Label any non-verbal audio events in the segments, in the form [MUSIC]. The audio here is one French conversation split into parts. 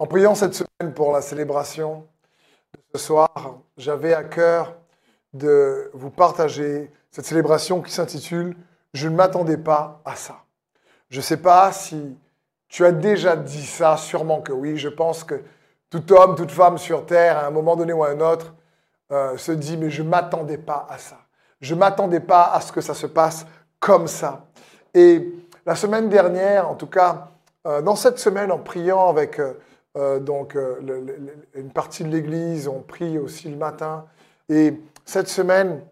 En priant cette semaine pour la célébration de ce soir, j'avais à cœur de vous partager cette célébration qui s'intitule Je ne m'attendais pas à ça. Je ne sais pas si tu as déjà dit ça, sûrement que oui. Je pense que tout homme, toute femme sur Terre, à un moment donné ou à un autre, euh, se dit Mais je ne m'attendais pas à ça. Je ne m'attendais pas à ce que ça se passe comme ça. Et la semaine dernière, en tout cas, euh, dans cette semaine, en priant avec euh, euh, donc, une partie de l'Église, on prie aussi le matin. Et cette semaine,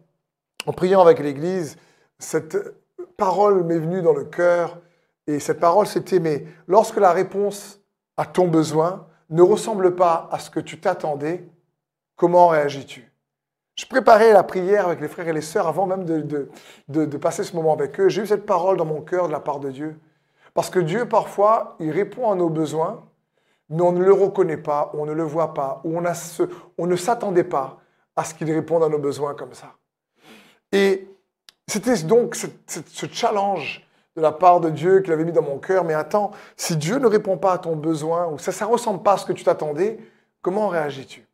en priant avec l'Église, cette parole m'est venue dans le cœur. Et cette parole, c'était, mais lorsque la réponse à ton besoin ne ressemble pas à ce que tu t'attendais, comment réagis-tu? Je préparais la prière avec les frères et les sœurs avant même de, de, passer ce moment avec eux. J'ai eu cette parole dans mon cœur de la part de Dieu. Parce que Dieu, parfois, il répond à nos besoins, mais on ne le reconnaît pas, on ne le voit pas, ou on, a ce, on ne s'attendait pas à ce qu'il réponde à nos besoins comme ça. Et c'était donc ce, challenge de la part de Dieu qu'il avait mis dans mon cœur. Mais attends, si Dieu ne répond pas à ton besoin, ou ça ne ressemble pas à ce que tu t'attendais, comment réagis-tu?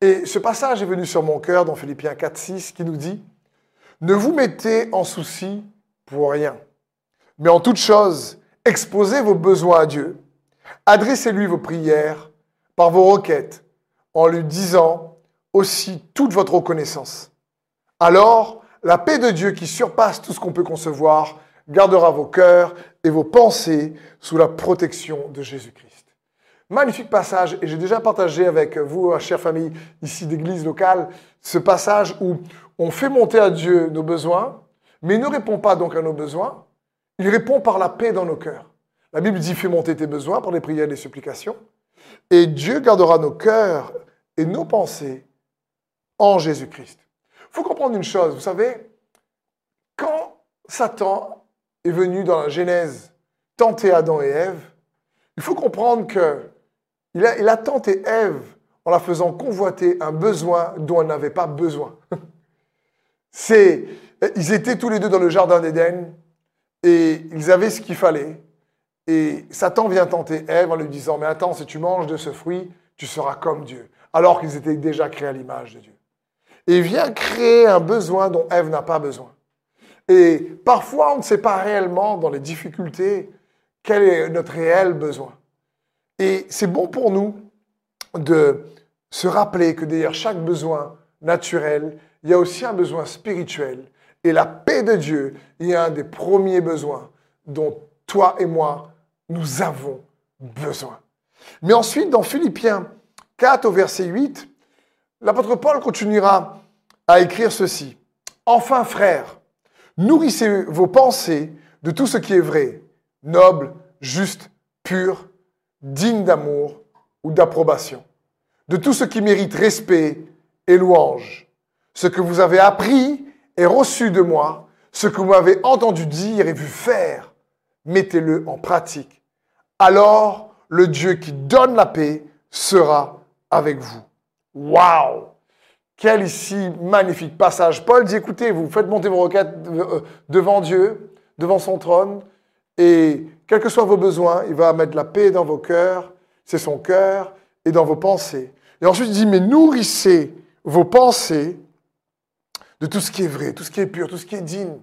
Et ce passage est venu sur mon cœur dans Philippiens 4, 6 qui nous dit, Ne vous mettez en souci pour rien, mais en toute chose, exposez vos besoins à Dieu, adressez-lui vos prières par vos requêtes, en lui disant aussi toute votre reconnaissance. Alors, la paix de Dieu qui surpasse tout ce qu'on peut concevoir gardera vos cœurs et vos pensées sous la protection de Jésus-Christ. Magnifique passage, et j'ai déjà partagé avec vous, chère famille ici d'église locale, ce passage où on fait monter à Dieu nos besoins, mais il ne répond pas donc à nos besoins, il répond par la paix dans nos cœurs. La Bible dit fais monter tes besoins par les prières et les supplications, et Dieu gardera nos cœurs et nos pensées en Jésus-Christ. Il faut comprendre une chose, vous savez, quand Satan est venu dans la Genèse tenter Adam et Ève, il faut comprendre que il a, tenté Ève en la faisant convoiter un besoin dont elle n'avait pas besoin. C'est, ils étaient tous les deux dans le jardin d'Éden et ils avaient ce qu'il fallait. Et Satan vient tenter Ève en lui disant, mais attends, si tu manges de ce fruit, tu seras comme Dieu. Alors qu'ils étaient déjà créés à l'image de Dieu. Et il vient créer un besoin dont Ève n'a pas besoin. Et parfois, on ne sait pas réellement dans les difficultés quel est notre réel besoin. Et c'est bon pour nous de se rappeler que derrière chaque besoin naturel, il y a aussi un besoin spirituel. Et la paix de Dieu est un des premiers besoins dont toi et moi, nous avons besoin. Mais ensuite, dans Philippiens 4 au verset 8, l'apôtre Paul continuera à écrire ceci. Enfin, frères, nourrissez vos pensées de tout ce qui est vrai, noble, juste, pur, digne d'amour ou d'approbation, de tout ce qui mérite respect et louange. Ce que vous avez appris et reçu de moi, ce que vous m'avez entendu dire et vu faire, mettez-le en pratique. Alors le Dieu qui donne la paix sera avec vous. Waouh Quel ici magnifique passage. Paul dit, écoutez, vous faites monter vos requêtes euh, devant Dieu, devant son trône, et quels que soient vos besoins, il va mettre la paix dans vos cœurs, c'est son cœur, et dans vos pensées. Et ensuite, il dit, mais nourrissez vos pensées de tout ce qui est vrai, tout ce qui est pur, tout ce qui est digne.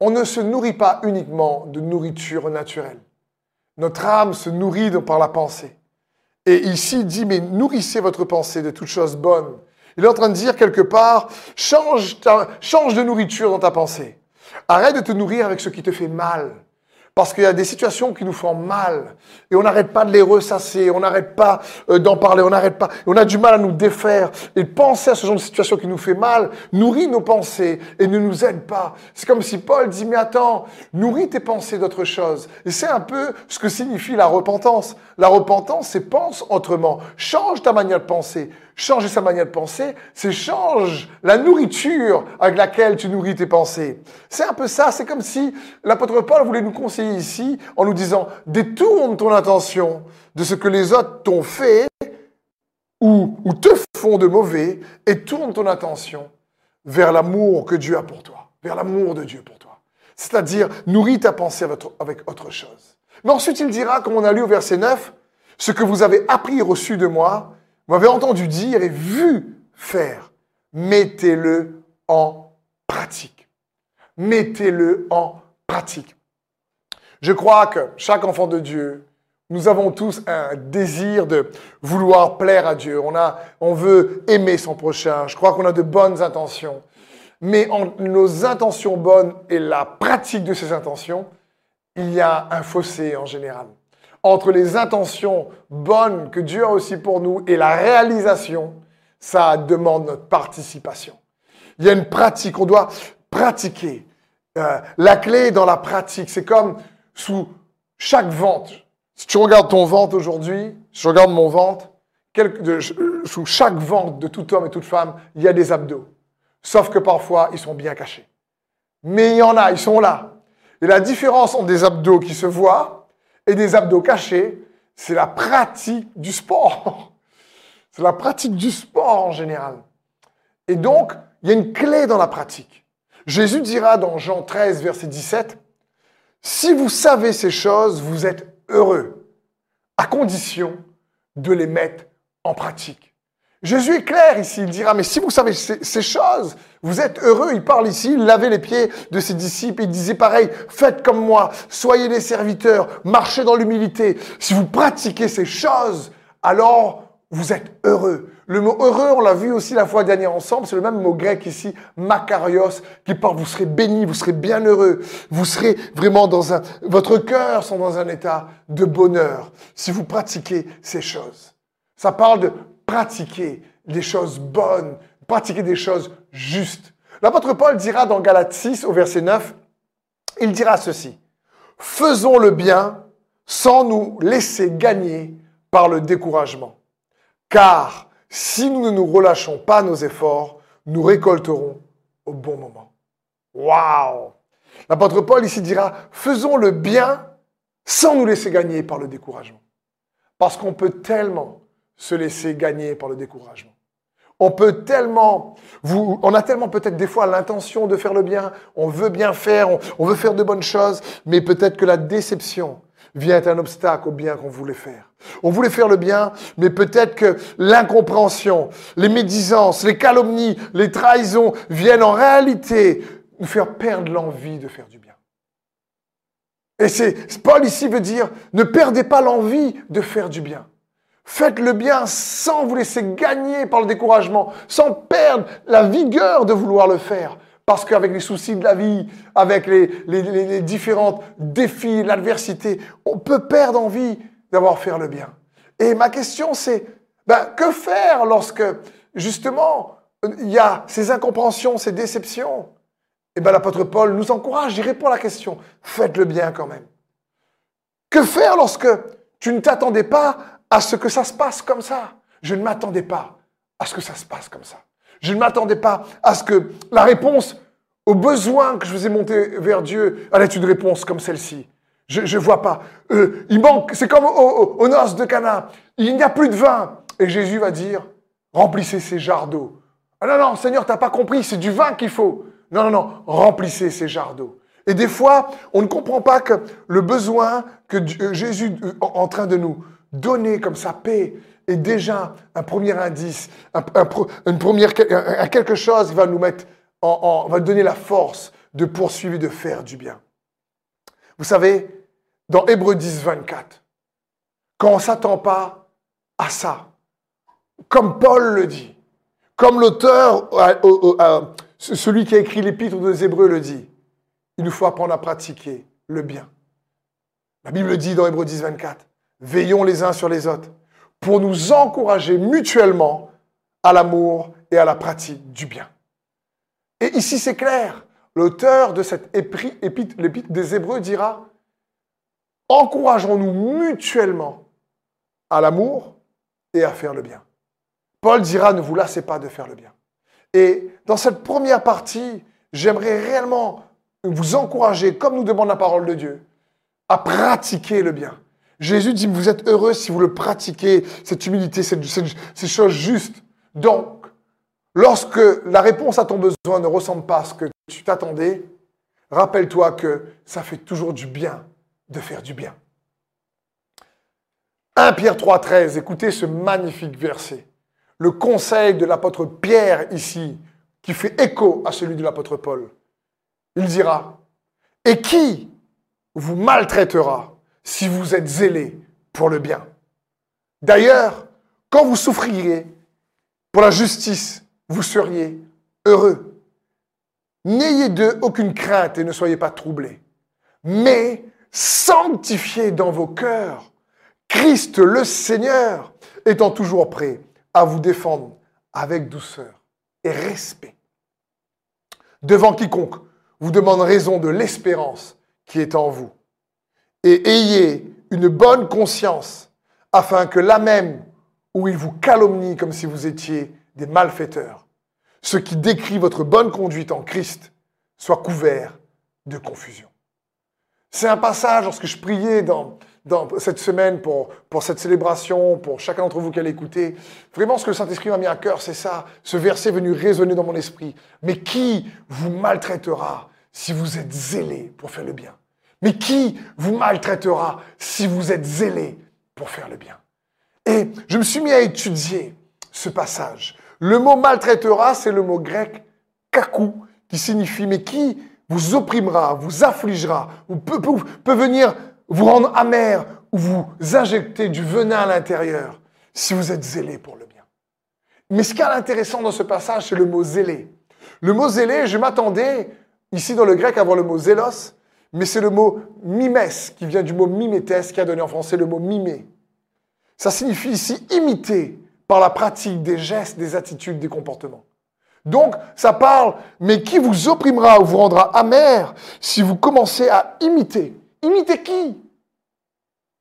On ne se nourrit pas uniquement de nourriture naturelle. Notre âme se nourrit par la pensée. Et ici, il dit, mais nourrissez votre pensée de toutes choses bonnes. Il est en train de dire quelque part, change, change de nourriture dans ta pensée. Arrête de te nourrir avec ce qui te fait mal. Parce qu'il y a des situations qui nous font mal. Et on n'arrête pas de les ressasser, on n'arrête pas euh, d'en parler, on n'arrête pas. On a du mal à nous défaire. Et penser à ce genre de situation qui nous fait mal nourrit nos pensées et ne nous aide pas. C'est comme si Paul dit, mais attends, nourris tes pensées d'autre chose. Et c'est un peu ce que signifie la repentance. La repentance, c'est pense autrement. Change ta manière de penser. Changer sa manière de penser, c'est change la nourriture avec laquelle tu nourris tes pensées. C'est un peu ça, c'est comme si l'apôtre Paul voulait nous conseiller ici en nous disant détourne ton attention de ce que les autres t'ont fait ou, te font de mauvais et tourne ton attention vers l'amour que Dieu a pour toi, vers l'amour de Dieu pour toi. C'est-à-dire, nourris ta pensée avec autre chose. Mais ensuite, il dira, comme on a lu au verset 9, ce que vous avez appris et reçu de moi, vous m'avez entendu dire et vu faire, mettez-le en pratique. Mettez-le en pratique. Je crois que chaque enfant de Dieu, nous avons tous un désir de vouloir plaire à Dieu. On, a, on veut aimer son prochain. Je crois qu'on a de bonnes intentions. Mais entre nos intentions bonnes et la pratique de ces intentions, il y a un fossé en général. Entre les intentions bonnes que Dieu a aussi pour nous et la réalisation, ça demande notre participation. Il y a une pratique, on doit pratiquer. Euh, la clé dans la pratique, c'est comme sous chaque vente. Si tu regardes ton ventre aujourd'hui, si je regarde mon ventre, sous chaque vente de tout homme et toute femme, il y a des abdos. Sauf que parfois, ils sont bien cachés. Mais il y en a, ils sont là. Et la différence entre des abdos qui se voient et des abdos cachés, c'est la pratique du sport. [LAUGHS] C'est la pratique du sport en général. Et donc, il y a une clé dans la pratique. Jésus dira dans Jean 13, verset 17, Si vous savez ces choses, vous êtes heureux, à condition de les mettre en pratique. Jésus est clair ici, il dira, mais si vous savez ces, choses, vous êtes heureux. Il parle ici, il lavait les pieds de ses disciples, il disait pareil, faites comme moi, soyez des serviteurs, marchez dans l'humilité. Si vous pratiquez ces choses, alors vous êtes heureux. Le mot heureux, on l'a vu aussi la fois dernière ensemble, c'est le même mot grec ici, makarios, qui parle, vous serez béni, vous serez bien heureux, vous serez vraiment dans un, votre cœur sont dans un état de bonheur si vous pratiquez ces choses. Ça parle de pratiquer des choses bonnes, pratiquer des choses justes. L'apôtre Paul dira dans Galates 6 au verset 9, il dira ceci, faisons le bien sans nous laisser gagner par le découragement. Car si nous ne nous relâchons pas nos efforts, nous récolterons au bon moment. Waouh L'apôtre Paul ici dira, faisons le bien sans nous laisser gagner par le découragement. Parce qu'on peut tellement se laisser gagner par le découragement. On peut tellement, vous, on a tellement peut-être des fois l'intention de faire le bien, on veut bien faire, on, veut faire de bonnes choses, mais peut-être que la déception vient un obstacle au bien qu'on voulait faire. On voulait faire le bien, mais peut-être que l'incompréhension, les médisances, les calomnies, les trahisons viennent en réalité nous faire perdre l'envie de faire du bien. Et c'est, Paul ici veut dire, ne perdez pas l'envie de faire du bien. Faites le bien sans vous laisser gagner par le découragement, sans perdre la vigueur de vouloir le faire. Parce qu'avec les soucis de la vie, avec les, différents défis, l'adversité, on peut perdre envie d'avoir fait le bien. Et ma question c'est, ben, que faire lorsque justement il y a ces incompréhensions, ces déceptions? Et ben l'apôtre Paul nous encourage, il répond à la question, faites le bien quand même. Que faire lorsque tu ne t'attendais pas à ce que ça se passe comme ça? Je ne m'attendais pas à ce que ça se passe comme ça. Je ne m'attendais pas à ce que la réponse aux besoins que je faisais monter vers Dieu allait être une réponse comme celle-ci. Je ne vois pas. Euh, il manque, c'est comme aux noces de Cana. Il n'y a plus de vin. Et Jésus va dire, remplissez ces jarres d'eau. Ah non, non, Seigneur, tu n'as pas compris, c'est du vin qu'il faut. Non, non, non, remplissez ces jarres d'eau. Et des fois, on ne comprend pas que le besoin que euh, Jésus est en train de nous donner comme sa paix est déjà un premier indice, un, une première, quelque chose qui va nous mettre va donner la force de poursuivre de faire du bien. Vous savez, dans Hébreu 10, 24, quand on ne s'attend pas à ça, comme Paul le dit, comme l'auteur, celui qui a écrit l'épître des Hébreux le dit, il nous faut apprendre à pratiquer le bien. La Bible dit dans Hébreu 10, 24, veillons les uns sur les autres pour nous encourager mutuellement à l'amour et à la pratique du bien. Et ici, c'est clair. L'auteur de cette épître, des Hébreux dira, encourageons-nous mutuellement à l'amour et à faire le bien. Paul dira, ne vous lassez pas de faire le bien. Et dans cette première partie, j'aimerais réellement vous encourager, comme nous demande la parole de Dieu, à pratiquer le bien. Jésus dit, vous êtes heureux si vous le pratiquez, cette humilité, ces choses justes. Donc, lorsque la réponse à ton besoin ne ressemble pas à ce que tu t'attendais, rappelle-toi que ça fait toujours du bien de faire du bien. 1 Pierre 3, 13, écoutez ce magnifique verset. Le conseil de l'apôtre Pierre ici, qui fait écho à celui de l'apôtre Paul. Il dira, et qui vous maltraitera? Si vous êtes zélé pour le bien D'ailleurs, quand vous souffrirez pour la justice, vous seriez heureux. N'ayez d'eux aucune crainte et ne soyez pas troublés. Mais sanctifiez dans vos cœurs Christ le Seigneur, étant toujours prêt à vous défendre avec douceur et respect. Devant quiconque vous demande raison de l'espérance qui est en vous. Et ayez une bonne conscience, afin que là même où il vous calomnie comme si vous étiez des malfaiteurs, ce qui décrit votre bonne conduite en Christ soit couvert de confusion. C'est un passage, lorsque je priais dans, cette semaine pour, cette célébration, pour chacun d'entre vous qui allait écouter, vraiment ce que le Saint-Esprit m'a mis à cœur, c'est ça. Ce verset venu résonner dans mon esprit. Mais qui vous maltraitera si vous êtes zélé pour faire le bien? Mais qui vous maltraitera si vous êtes zélé pour faire le bien? Et je me suis mis à étudier ce passage. Le mot maltraitera, c'est le mot grec kakou, qui signifie mais qui vous opprimera, vous affligera, ou peut, venir vous rendre amer ou vous injecter du venin à l'intérieur si vous êtes zélé pour le bien. Mais ce qui est intéressant dans ce passage, c'est le mot zélé. Le mot zélé, je m'attendais ici dans le grec à voir le mot zélos, mais c'est le mot mimes qui vient du mot mimétes qui a donné en français le mot mimé. Ça signifie ici imiter par la pratique des gestes, des attitudes, des comportements. Donc, ça parle, mais qui vous opprimera ou vous rendra amer si vous commencez à imiter? Imiter qui?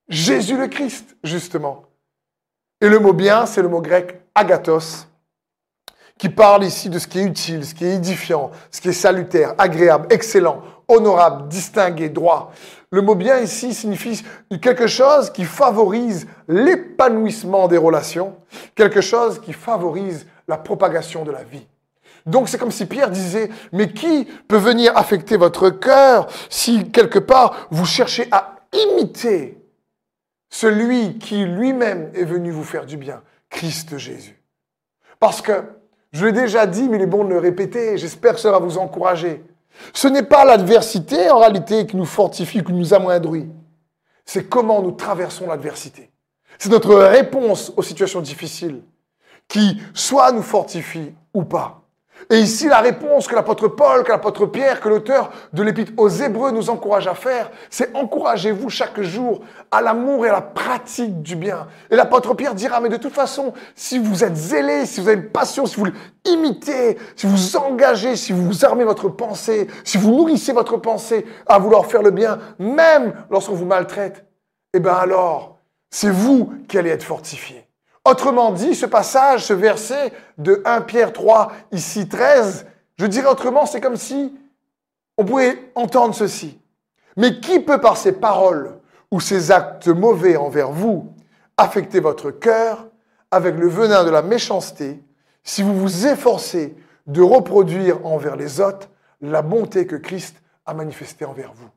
Jésus le Christ, justement. Et le mot bien, c'est le mot grec agathos, qui parle ici de ce qui est utile, ce qui est édifiant, ce qui est salutaire, agréable, excellent, honorable, distingué, droit. Le mot bien ici signifie quelque chose qui favorise l'épanouissement des relations, quelque chose qui favorise la propagation de la vie. Donc c'est comme si Pierre disait, mais qui peut venir affecter votre cœur si quelque part vous cherchez à imiter celui qui lui-même est venu vous faire du bien, Christ Jésus? Parce que, je l'ai déjà dit, mais il est bon de le répéter, j'espère que ça va vous encourager. Ce n'est pas l'adversité en réalité qui nous fortifie, qui nous amoindrit. C'est comment nous traversons l'adversité. C'est notre réponse aux situations difficiles qui soit nous fortifie ou pas. Et ici, la réponse que l'apôtre Paul, que l'apôtre Pierre, que l'auteur de l'épître aux Hébreux nous encourage à faire, c'est encouragez-vous chaque jour à l'amour et à la pratique du bien. Et l'apôtre Pierre dira, mais de toute façon, si vous êtes zélé, si vous avez une passion, si vous imitez, si vous engagez, si vous armez votre pensée, si vous nourrissez votre pensée à vouloir faire le bien, même lorsqu'on vous maltraite, eh bien alors, c'est vous qui allez être fortifiés. Autrement dit, ce passage, ce verset de 1 Pierre 3, ici 13, je dirais autrement, c'est comme si on pouvait entendre ceci. Mais qui peut par ses paroles ou ses actes mauvais envers vous affecter votre cœur avec le venin de la méchanceté si vous vous efforcez de reproduire envers les autres la bonté que Christ a manifestée envers vous?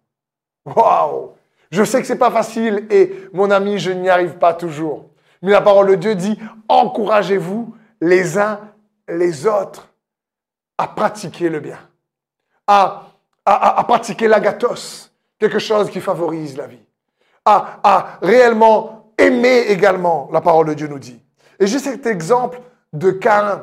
Waouh Je sais que c'est pas facile et mon ami, je n'y arrive pas toujours. Mais la parole de Dieu dit, encouragez-vous les uns les autres à pratiquer le bien, à, pratiquer l'agathos, quelque chose qui favorise la vie, à, réellement aimer également, la parole de Dieu nous dit. Et j'ai cet exemple de Cain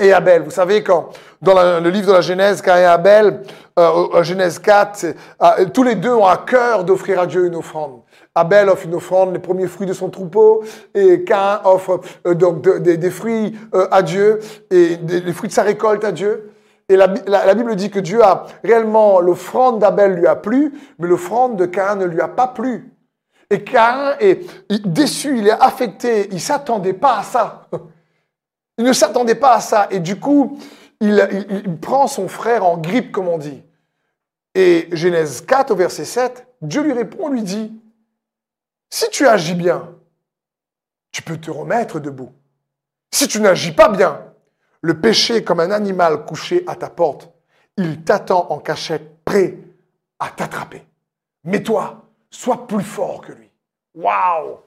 et Abel. Vous savez, quand dans le livre de la Genèse, Cain et Abel, euh, Genèse 4, euh, tous les deux ont à cœur d'offrir à Dieu une offrande. Abel offre une offrande, les premiers fruits de son troupeau, et Cain offre euh, donc des fruits euh, à Dieu, et des, fruits de sa récolte à Dieu. Et la, Bible dit que Dieu a réellement, l'offrande d'Abel lui a plu, mais l'offrande de Cain ne lui a pas plu. Et Cain est déçu, il est affecté, il s'attendait pas à ça. [LAUGHS] Il ne s'attendait pas à ça. Et du coup, il, il, prend son frère en grippe, comme on dit. Et Genèse 4, au verset 7, Dieu lui répond, lui dit, si tu agis bien, tu peux te remettre debout. Si tu n'agis pas bien, le péché comme un animal couché à ta porte, il t'attend en cachette, prêt à t'attraper. Mais toi, sois plus fort que lui. Waouh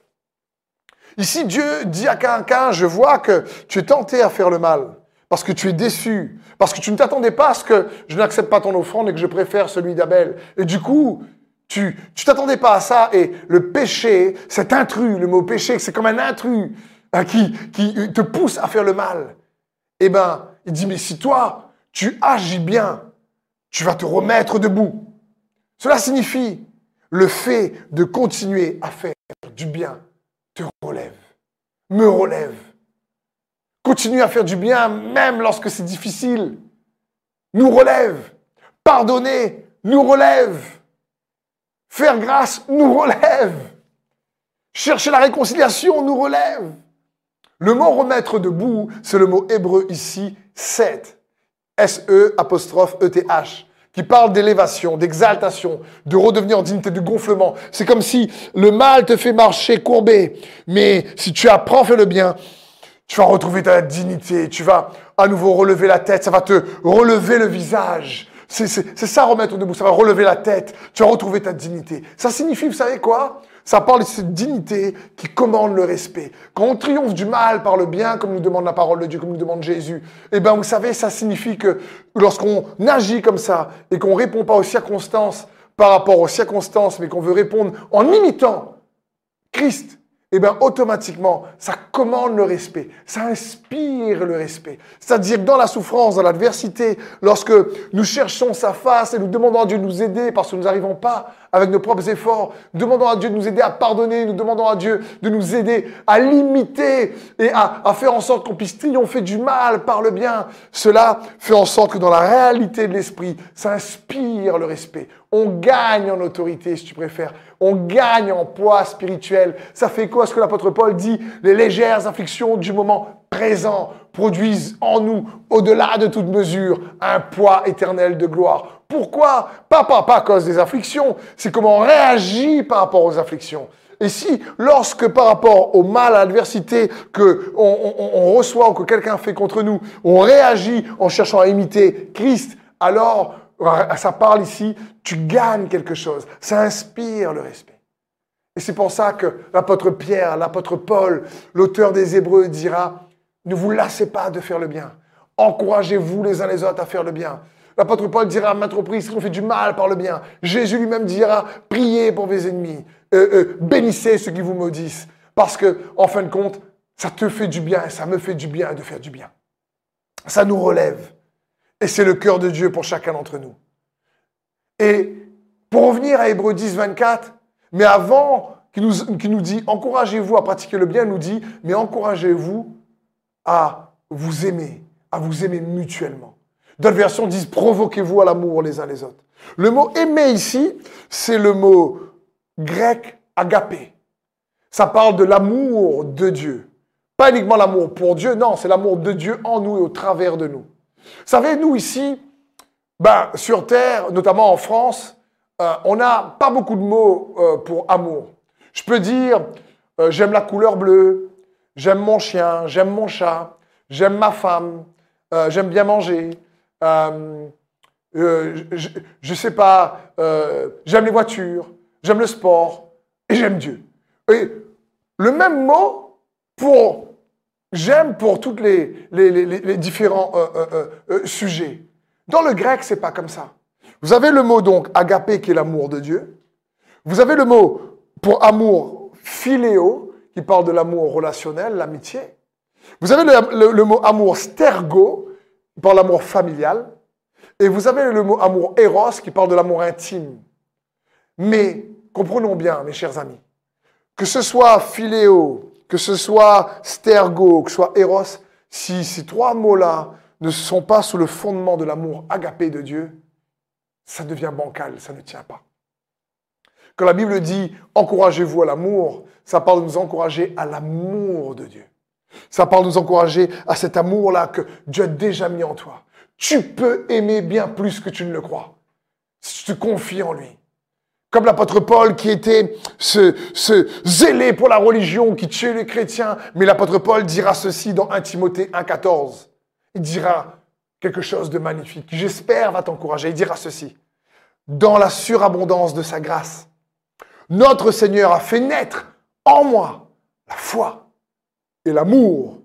Ici, Dieu dit à quelqu'un, je vois que tu es tenté à faire le mal, parce que tu es déçu, parce que tu ne t'attendais pas à ce que je n'accepte pas ton offrande et que je préfère celui d'Abel. Et du coup, tu tu t'attendais pas à ça et le péché, cet intrus, le mot péché, c'est comme un intrus hein, qui, te pousse à faire le mal. Eh ben, il dit, mais si toi, tu agis bien, tu vas te remettre debout. Cela signifie le fait de continuer à faire du bien te relève, me relève. Continue à faire du bien même lorsque c'est difficile. Nous relève. Pardonner nous relève. Faire grâce nous relève. Chercher la réconciliation nous relève. Le mot remettre debout, c'est le mot hébreu ici, set. S-E apostrophe E-T-H qui parle d'élévation, d'exaltation, de redevenir en dignité, de gonflement. C'est comme si le mal te fait marcher courbé, mais si tu apprends à faire le bien, tu vas retrouver ta dignité, tu vas à nouveau relever la tête, ça va te relever le visage. C'est ça remettre debout, ça va relever la tête, tu vas retrouver ta dignité. Ça signifie, vous savez quoi? Ça parle de cette dignité qui commande le respect. Quand on triomphe du mal par le bien, comme nous demande la parole de Dieu, comme nous demande Jésus, eh bien, vous savez, ça signifie que lorsqu'on agit comme ça et qu'on répond pas aux circonstances par rapport aux circonstances, mais qu'on veut répondre en imitant Christ, eh bien, automatiquement, ça commande le respect, ça inspire le respect. C'est-à-dire dans la souffrance, dans l'adversité, lorsque nous cherchons sa face et nous demandons à Dieu de nous aider parce que nous n'arrivons pas avec nos propres efforts, demandons à Dieu de nous aider à pardonner, nous demandons à Dieu de nous aider à limiter et à, à faire en sorte qu'on puisse triompher du mal par le bien. Cela fait en sorte que dans la réalité de l'esprit, ça inspire le respect. On gagne en autorité, si tu préfères. On gagne en poids spirituel. Ça fait quoi ce que l'apôtre Paul dit? Les légères afflictions du moment présent produisent en nous, au-delà de toute mesure, un poids éternel de gloire. Pourquoi? Pas, pas, pas à cause des afflictions, c'est comment on réagit par rapport aux afflictions. Et si, lorsque par rapport au mal, à l'adversité que on, reçoit ou que quelqu'un fait contre nous, on réagit en cherchant à imiter Christ, alors ça parle ici, tu gagnes quelque chose. Ça inspire le respect. Et c'est pour ça que l'apôtre Pierre, l'apôtre Paul, l'auteur des Hébreux dira, ne vous lassez pas de faire le bien. Encouragez-vous les uns les autres à faire le bien. L'apôtre Paul dira à maintes reprises qu'on fait du mal par le bien. Jésus lui-même dira, priez pour vos ennemis. Euh, euh, bénissez ceux qui vous maudissent. Parce que, en fin de compte, ça te fait du bien et ça me fait du bien de faire du bien. Ça nous relève. Et c'est le cœur de Dieu pour chacun d'entre nous. Et pour revenir à Hébreu 10, 24, mais avant qu'il nous, nous dit encouragez-vous à pratiquer le bien, nous dit mais encouragez-vous à vous aimer, à vous aimer mutuellement. D'autres versions disent provoquez-vous à l'amour les uns les autres. Le mot aimer ici, c'est le mot grec agapé. Ça parle de l'amour de Dieu. Pas uniquement l'amour pour Dieu, non, c'est l'amour de Dieu en nous et au travers de nous. Savez, nous ici, ben, sur Terre, notamment en France, euh, on n'a pas beaucoup de mots euh, pour amour. Je peux dire euh, j'aime la couleur bleue, j'aime mon chien, j'aime mon chat, j'aime ma femme, j'aime bien manger, je, je, sais pas, j'aime les voitures, j'aime le sport et j'aime Dieu. Et le même mot pour j'aime pour tous les, les, les, différents sujets. Dans le grec, c'est pas comme ça. Vous avez le mot donc agapé qui est l'amour de Dieu. Vous avez le mot pour amour philéo qui parle de l'amour relationnel, l'amitié. Vous avez le, mot amour stergo qui parle de l'amour familial. Et vous avez le mot amour eros qui parle de l'amour intime. Mais comprenons bien, mes chers amis, que ce soit philéo, que ce soit stergo, que ce soit eros, si ces trois mots-là ne sont pas sous le fondement de l'amour agapé de Dieu, ça devient bancal, ça ne tient pas. Quand la Bible dit encouragez-vous à l'amour, ça parle de nous encourager à l'amour de Dieu. Ça parle de nous encourager à cet amour-là que Dieu a déjà mis en toi. Tu peux aimer bien plus que tu ne le crois. Si tu te confies en lui. Comme l'apôtre Paul qui était ce, ce zélé pour la religion, qui tuait les chrétiens. Mais l'apôtre Paul dira ceci dans 1 Timothée 1,14 il dira quelque chose de magnifique, j'espère va t'encourager. Il dira ceci, dans la surabondance de sa grâce, notre Seigneur a fait naître en moi la foi et l'amour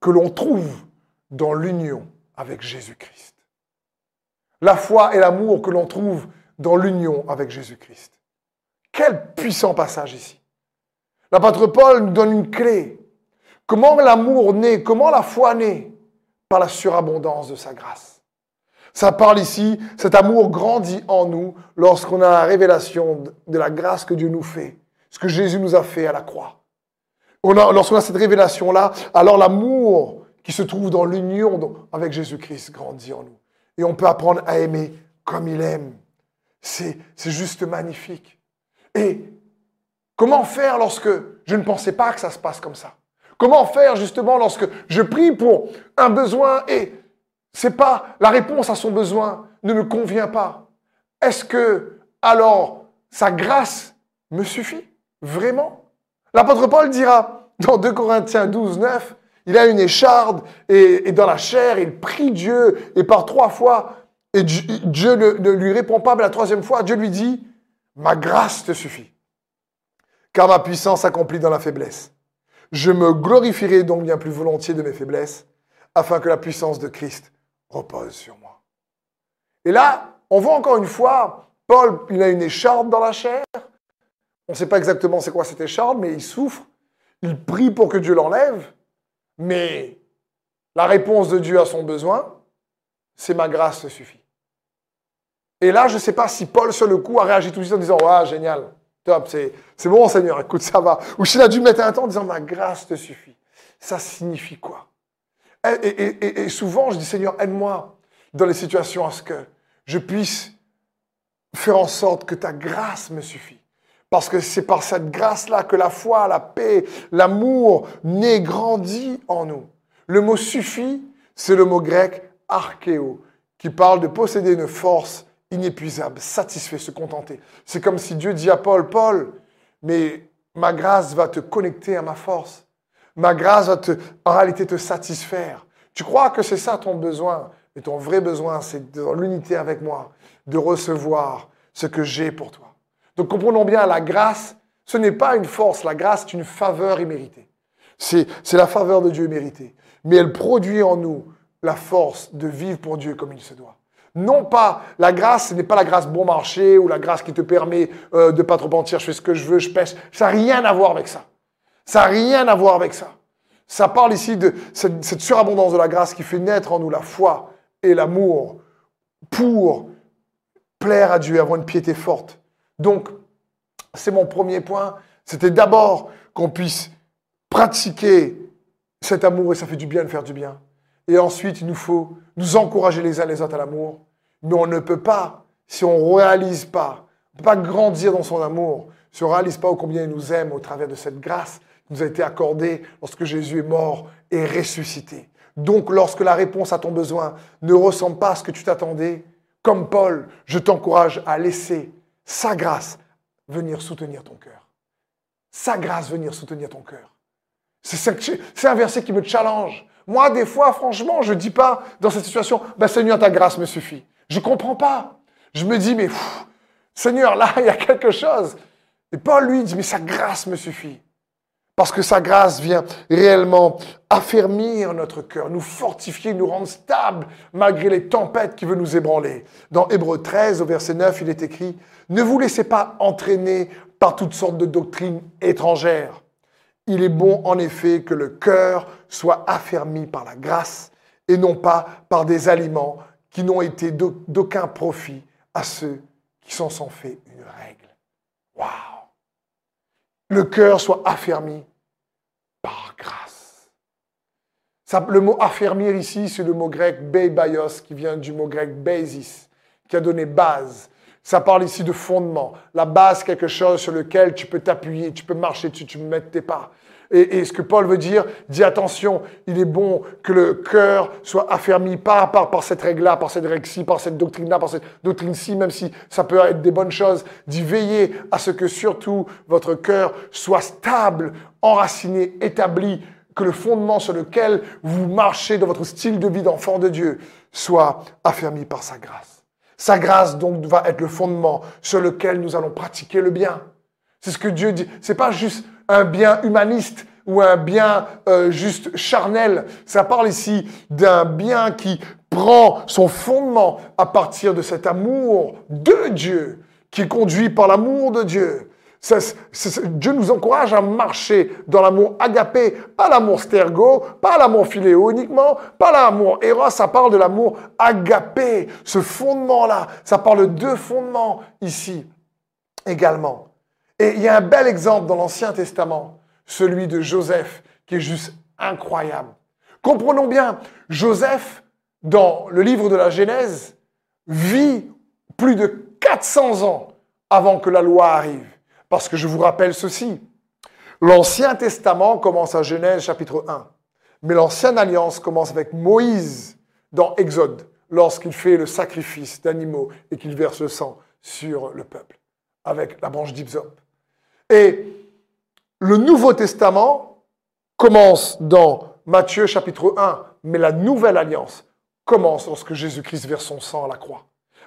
que l'on trouve dans l'union avec Jésus-Christ. La foi et l'amour que l'on trouve dans l'union avec Jésus-Christ. Quel puissant passage ici. L'apôtre Paul nous donne une clé. Comment l'amour naît, comment la foi naît Par la surabondance de sa grâce. Ça parle ici, cet amour grandit en nous lorsqu'on a la révélation de la grâce que Dieu nous fait, ce que Jésus nous a fait à la croix. Lorsqu'on a cette révélation-là, alors l'amour qui se trouve dans l'union avec Jésus-Christ grandit en nous. Et on peut apprendre à aimer comme il aime. C'est juste magnifique. Et comment faire lorsque je ne pensais pas que ça se passe comme ça? Comment faire justement lorsque je prie pour un besoin et c'est pas la réponse à son besoin ne me convient pas? Est-ce que alors sa grâce me suffit vraiment? L'apôtre Paul dira dans 2 Corinthiens 12, 9, il a une écharde et, dans la chair, il prie Dieu et par trois fois, et Dieu ne, lui répond pas, mais la troisième fois, Dieu lui dit, ma grâce te suffit, car ma puissance s'accomplit dans la faiblesse. Je me glorifierai donc bien plus volontiers de mes faiblesses, afin que la puissance de Christ repose sur moi. Et là, on voit encore une fois, Paul, il a une écharde dans la chair. On ne sait pas exactement c'est quoi cette écharde, mais il souffre. Il prie pour que Dieu l'enlève. Mais la réponse de Dieu à son besoin, c'est ma grâce suffit. Et là, je ne sais pas si Paul, sur le coup, a réagi tout de suite en disant Ouais, génial, top, c'est bon, Seigneur, écoute, ça va. Ou s'il a dû mettre un temps en disant Ma grâce te suffit. Ça signifie quoi? Et, souvent, je dis, Seigneur, aide-moi dans les situations à ce que je puisse faire en sorte que ta grâce me suffit. Parce que c'est par cette grâce-là que la foi, la paix, l'amour naît, grandit en nous. Le mot suffit, c'est le mot grec archéo, qui parle de posséder une force inépuisable, satisfait, se contenter. C'est comme si Dieu dit à Paul, Paul, mais ma grâce va te connecter à ma force. Ma grâce va te, en réalité te satisfaire. Tu crois que c'est ça ton besoin, mais ton vrai besoin, c'est dans l'unité avec moi, de recevoir ce que j'ai pour toi. Donc comprenons bien, la grâce, ce n'est pas une force, la grâce est une faveur imméritée. C'est la faveur de Dieu méritée. Mais elle produit en nous la force de vivre pour Dieu comme il se doit. Non pas, la grâce, ce n'est pas la grâce bon marché ou la grâce qui te permet euh, de ne pas trop mentir, je fais ce que je veux, je pêche. Ça n'a rien à voir avec ça. Ça n'a rien à voir avec ça. Ça parle ici de cette, surabondance de la grâce qui fait naître en nous la foi et l'amour pour plaire à Dieu, avoir une piété forte. Donc, c'est mon premier point. C'était d'abord qu'on puisse pratiquer cet amour et ça fait du bien de faire du bien. Et ensuite, il nous faut nous encourager les uns les autres à l'amour. Mais on ne peut pas, si on ne réalise pas, on ne peut pas grandir dans son amour, si on ne réalise pas combien il nous aime au travers de cette grâce nous a été accordé lorsque Jésus est mort et ressuscité. Donc lorsque la réponse à ton besoin ne ressemble pas à ce que tu t'attendais, comme Paul, je t'encourage à laisser sa grâce venir soutenir ton cœur. Sa grâce venir soutenir ton cœur. C'est un verset qui me challenge. Moi, des fois, franchement, je ne dis pas dans cette situation, bah, Seigneur, ta grâce me suffit. Je ne comprends pas. Je me dis, mais Seigneur, là, il y a quelque chose. Et Paul, lui, dit, mais sa grâce me suffit. Parce que sa grâce vient réellement affermir notre cœur, nous fortifier, nous rendre stables malgré les tempêtes qui veulent nous ébranler. Dans Hébreu 13, au verset 9, il est écrit, Ne vous laissez pas entraîner par toutes sortes de doctrines étrangères. Il est bon en effet que le cœur soit affermi par la grâce et non pas par des aliments qui n'ont été d'aucun profit à ceux qui s'en sont fait une règle. Waouh le cœur soit affermi par grâce. le mot affermir ici, c'est le mot grec beibayos, qui vient du mot grec basis, qui a donné base. Ça parle ici de fondement. La base, quelque chose sur lequel tu peux t'appuyer, tu peux marcher dessus, tu peux mettre tes pas. Et, ce que Paul veut dire, dit attention, il est bon que le cœur soit affermi pas par, par cette règle-là, par cette règle-ci, par cette doctrine-là, par cette doctrine-ci, même si ça peut être des bonnes choses, d'y veiller à ce que surtout votre cœur soit stable, enraciné, établi, que le fondement sur lequel vous marchez dans votre style de vie d'enfant de Dieu soit affermi par sa grâce. Sa grâce donc va être le fondement sur lequel nous allons pratiquer le bien. C'est ce que Dieu dit. C'est pas juste un bien humaniste ou un bien euh, juste charnel. Ça parle ici d'un bien qui prend son fondement à partir de cet amour de Dieu, qui est conduit par l'amour de Dieu. Dieu nous encourage à marcher dans l'amour agapé, pas l'amour stergo, pas l'amour philéo uniquement, pas l'amour éros, ça parle de l'amour agapé, ce fondement-là. Ça parle de deux fondements ici également. Et il y a un bel exemple dans l'Ancien Testament, celui de Joseph, qui est juste incroyable. Comprenons bien, Joseph, dans le livre de la Genèse, vit plus de 400 ans avant que la loi arrive. Parce que je vous rappelle ceci, l'Ancien Testament commence à Genèse chapitre 1, mais l'Ancienne Alliance commence avec Moïse dans Exode, lorsqu'il fait le sacrifice d'animaux et qu'il verse le sang sur le peuple, avec la branche d'Ipsop. Et le Nouveau Testament commence dans Matthieu chapitre 1, mais la Nouvelle Alliance commence lorsque Jésus-Christ verse son sang à la croix.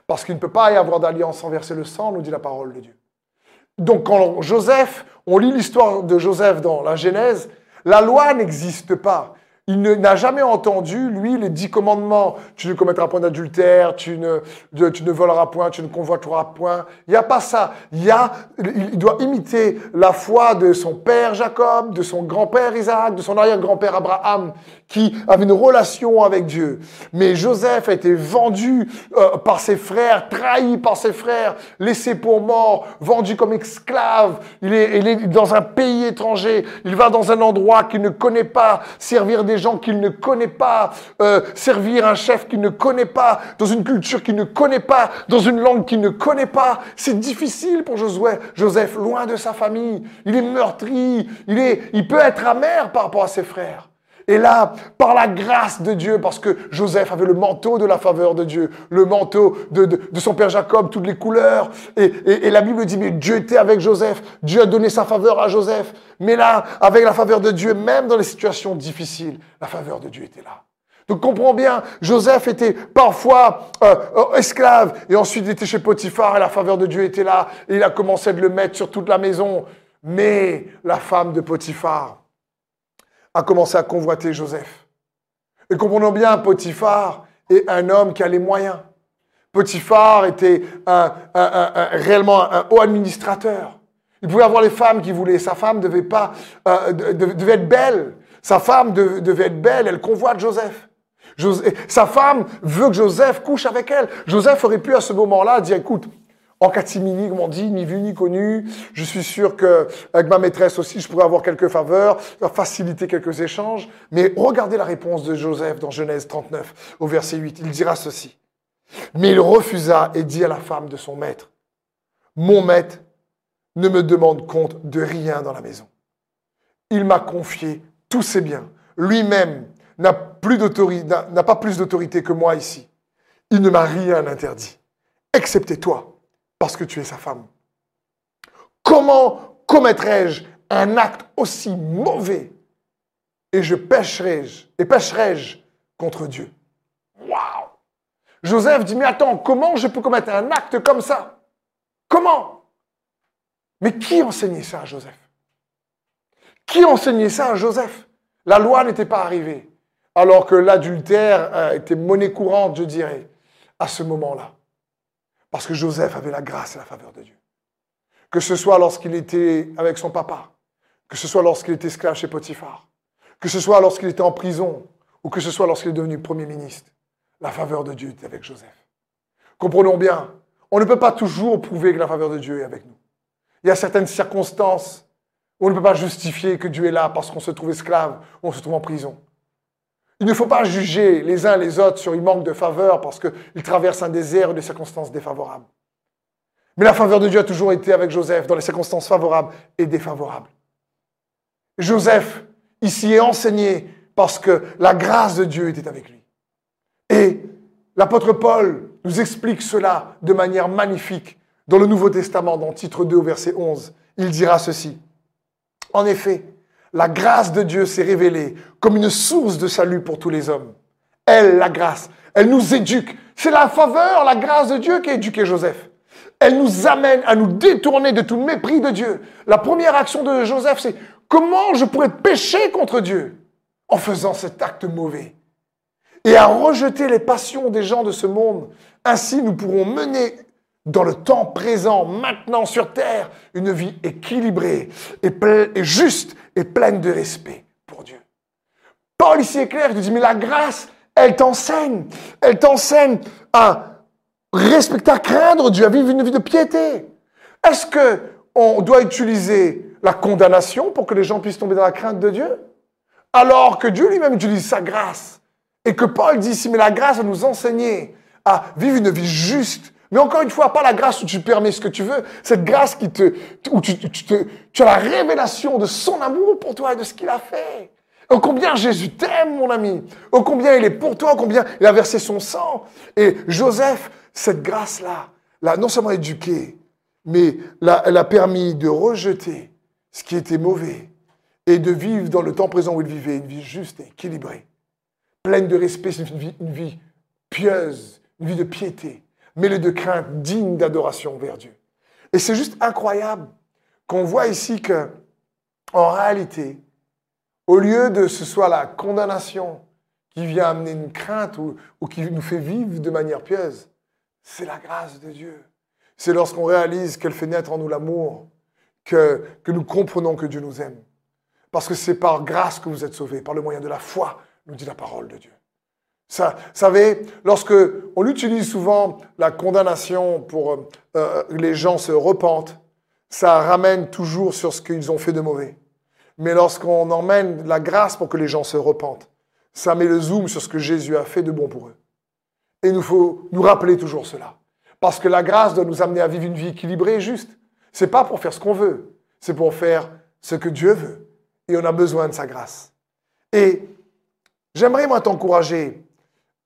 Parce qu'il ne peut pas y avoir d'alliance sans verser le sang, nous dit la parole de Dieu. Donc quand Joseph, on lit l'histoire de Joseph dans la Genèse, la loi n'existe pas. Il n'a jamais entendu, lui, les dix commandements. Tu ne commettras point d'adultère, tu ne, tu ne voleras point, tu ne convoiteras point. Il n'y a pas ça. Il, y a, il doit imiter la foi de son père Jacob, de son grand-père Isaac, de son arrière-grand-père Abraham, qui avait une relation avec Dieu. Mais Joseph a été vendu euh, par ses frères, trahi par ses frères, laissé pour mort, vendu comme esclave. Il est, il est dans un pays étranger. Il va dans un endroit qu'il ne connaît pas, servir des gens qu'il ne connaît pas, euh, servir un chef qu'il ne connaît pas, dans une culture qu'il ne connaît pas, dans une langue qu'il ne connaît pas. C'est difficile pour Josué. Joseph, loin de sa famille. Il est meurtri. Il, est, il peut être amer par rapport à ses frères. Et là, par la grâce de Dieu, parce que Joseph avait le manteau de la faveur de Dieu, le manteau de, son père Jacob, toutes les couleurs. Et, et, la Bible dit, mais Dieu était avec Joseph. Dieu a donné sa faveur à Joseph. Mais là, avec la faveur de Dieu, même dans les situations difficiles, la faveur de Dieu était là. Donc comprends bien, Joseph était parfois euh, euh, esclave et ensuite il était chez Potiphar et la faveur de Dieu était là et il a commencé à le mettre sur toute la maison. Mais la femme de Potiphar, a commencé à convoiter Joseph. Et comprenons bien, Potiphar est un homme qui a les moyens. Potiphar était réellement un haut administrateur. Il pouvait avoir les femmes qui voulaient. Sa femme devait, pas, euh, devait être belle. Sa femme devait être belle. Elle convoite Joseph. Sa femme veut que Joseph couche avec elle. Joseph aurait pu à ce moment-là dire, écoute, en catimini, comme on dit, ni vu ni connu. Je suis sûr que avec ma maîtresse aussi, je pourrais avoir quelques faveurs, faciliter quelques échanges. Mais regardez la réponse de Joseph dans Genèse 39, au verset 8. Il dira ceci. Mais il refusa et dit à la femme de son maître, Mon maître ne me demande compte de rien dans la maison. Il m'a confié tous ses biens. Lui-même n'a pas plus d'autorité que moi ici. Il ne m'a rien interdit, excepté toi parce que tu es sa femme. Comment commettrais-je un acte aussi mauvais et je pêcherai-je et pêcherai-je contre Dieu? Waouh! Joseph dit mais attends, comment je peux commettre un acte comme ça? Comment? Mais qui enseignait ça à Joseph? Qui enseignait ça à Joseph? La loi n'était pas arrivée, alors que l'adultère était monnaie courante, je dirais, à ce moment-là. Parce que Joseph avait la grâce et la faveur de Dieu. Que ce soit lorsqu'il était avec son papa, que ce soit lorsqu'il était esclave chez Potiphar, que ce soit lorsqu'il était en prison, ou que ce soit lorsqu'il est devenu Premier ministre, la faveur de Dieu était avec Joseph. Comprenons bien, on ne peut pas toujours prouver que la faveur de Dieu est avec nous. Il y a certaines circonstances où on ne peut pas justifier que Dieu est là parce qu'on se trouve esclave ou on se trouve en prison. Il ne faut pas juger les uns les autres sur une manque de faveur parce qu'ils traversent un désert ou des circonstances défavorables. Mais la faveur de Dieu a toujours été avec Joseph dans les circonstances favorables et défavorables. Joseph, ici, est enseigné parce que la grâce de Dieu était avec lui. Et l'apôtre Paul nous explique cela de manière magnifique dans le Nouveau Testament, dans titre 2 verset 11. Il dira ceci. En effet, la grâce de Dieu s'est révélée comme une source de salut pour tous les hommes. Elle, la grâce, elle nous éduque. C'est la faveur, la grâce de Dieu qui a éduqué Joseph. Elle nous amène à nous détourner de tout mépris de Dieu. La première action de Joseph, c'est comment je pourrais pécher contre Dieu en faisant cet acte mauvais? Et à rejeter les passions des gens de ce monde. Ainsi, nous pourrons mener dans le temps présent, maintenant sur terre, une vie équilibrée et, et juste et pleine de respect pour Dieu. Paul ici est clair, il dit, mais la grâce, elle t'enseigne, elle t'enseigne à respecter, à craindre Dieu, à vivre une vie de piété. Est-ce que on doit utiliser la condamnation pour que les gens puissent tomber dans la crainte de Dieu? Alors que Dieu lui-même utilise sa grâce. Et que Paul dit ici, mais la grâce va nous enseigner à vivre une vie juste. Mais encore une fois, pas la grâce où tu permets ce que tu veux, cette grâce qui te, où tu, as la révélation de son amour pour toi et de ce qu'il a fait. Oh combien Jésus t'aime, mon ami. Oh combien il est pour toi, combien il a versé son sang. Et Joseph, cette grâce-là, l'a non seulement éduqué, mais elle a permis de rejeter ce qui était mauvais et de vivre dans le temps présent où il vivait une vie juste et équilibrée, pleine de respect, une vie pieuse, une vie de piété, mêlée de crainte, digne d'adoration vers Dieu. Et c'est juste incroyable qu'on voit ici que, en réalité, au lieu de ce soit la condamnation qui vient amener une crainte ou, qui nous fait vivre de manière pieuse, c'est la grâce de Dieu. C'est lorsqu'on réalise qu'elle fait naître en nous l'amour que nous comprenons que Dieu nous aime. Parce que c'est par grâce que vous êtes sauvés, par le moyen de la foi, nous dit la parole de Dieu. Vous savez, lorsque on utilise souvent la condamnation pour euh, euh, les gens se repentent, ça ramène toujours sur ce qu'ils ont fait de mauvais. Mais lorsqu'on emmène la grâce pour que les gens se repentent, ça met le zoom sur ce que Jésus a fait de bon pour eux. Et il nous faut nous rappeler toujours cela. Parce que la grâce doit nous amener à vivre une vie équilibrée et juste. C'est pas pour faire ce qu'on veut, c'est pour faire ce que Dieu veut. Et on a besoin de sa grâce. Et j'aimerais, moi, t'encourager.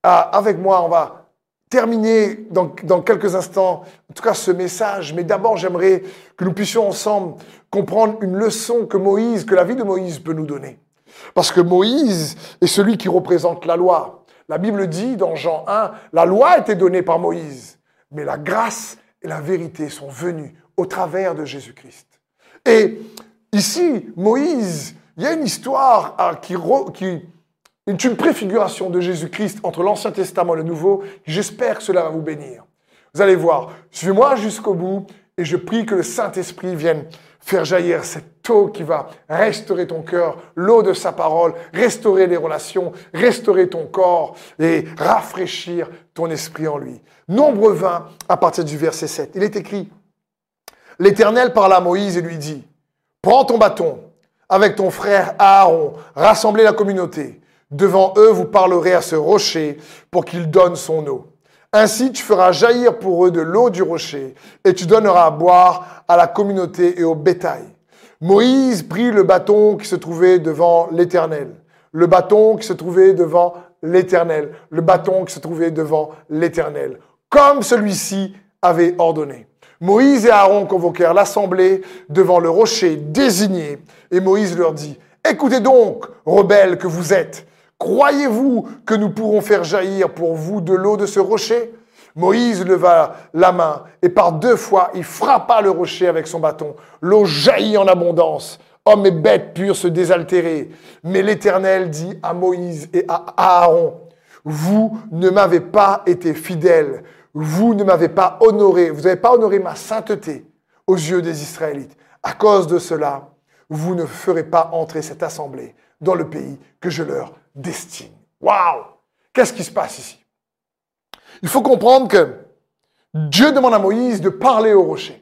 Avec moi, on va terminer dans, quelques instants, en tout cas, ce message. Mais d'abord, j'aimerais que nous puissions ensemble comprendre une leçon que Moïse, que la vie de Moïse peut nous donner. Parce que Moïse est celui qui représente la loi. La Bible dit dans Jean 1, la loi été donnée par Moïse mais la grâce et la vérité sont venues au travers de Jésus-Christ. Et ici, Moïse, il y a une histoire ah, qui, est une préfiguration de Jésus-Christ entre l'Ancien Testament et le Nouveau. J'espère que cela va vous bénir. Vous allez voir, suivez-moi jusqu'au bout et je prie que le Saint-Esprit vienne faire jaillir cette eau qui va restaurer ton cœur, l'eau de sa parole, restaurer les relations, restaurer ton corps et rafraîchir ton esprit en lui. Nombre 20 à partir du verset 7. Il est écrit, L'Éternel parla à Moïse et lui dit, Prends ton bâton avec ton frère Aaron, rassemblez la communauté. Devant eux, vous parlerez à ce rocher pour qu'il donne son eau. Ainsi, tu feras jaillir pour eux de l'eau du rocher et tu donneras à boire à la communauté et au bétail. Moïse prit le bâton qui se trouvait devant l'Éternel, le bâton qui se trouvait devant l'Éternel, le bâton qui se trouvait devant l'Éternel comme celui-ci avait ordonné. Moïse et Aaron convoquèrent l'assemblée devant le rocher désigné, et Moïse leur dit, Écoutez donc, rebelles que vous êtes, croyez-vous que nous pourrons faire jaillir pour vous de l'eau de ce rocher? Moïse leva la main, et par deux fois il frappa le rocher avec son bâton. L'eau jaillit en abondance. Hommes et bêtes purent se désaltérer. Mais l'Éternel dit à Moïse et à Aaron, Vous ne m'avez pas été fidèles vous ne m'avez pas honoré, vous n'avez pas honoré ma sainteté aux yeux des Israélites. À cause de cela, vous ne ferez pas entrer cette assemblée dans le pays que je leur destine. Waouh Qu'est-ce qui se passe ici? Il faut comprendre que Dieu demande à Moïse de parler au rocher.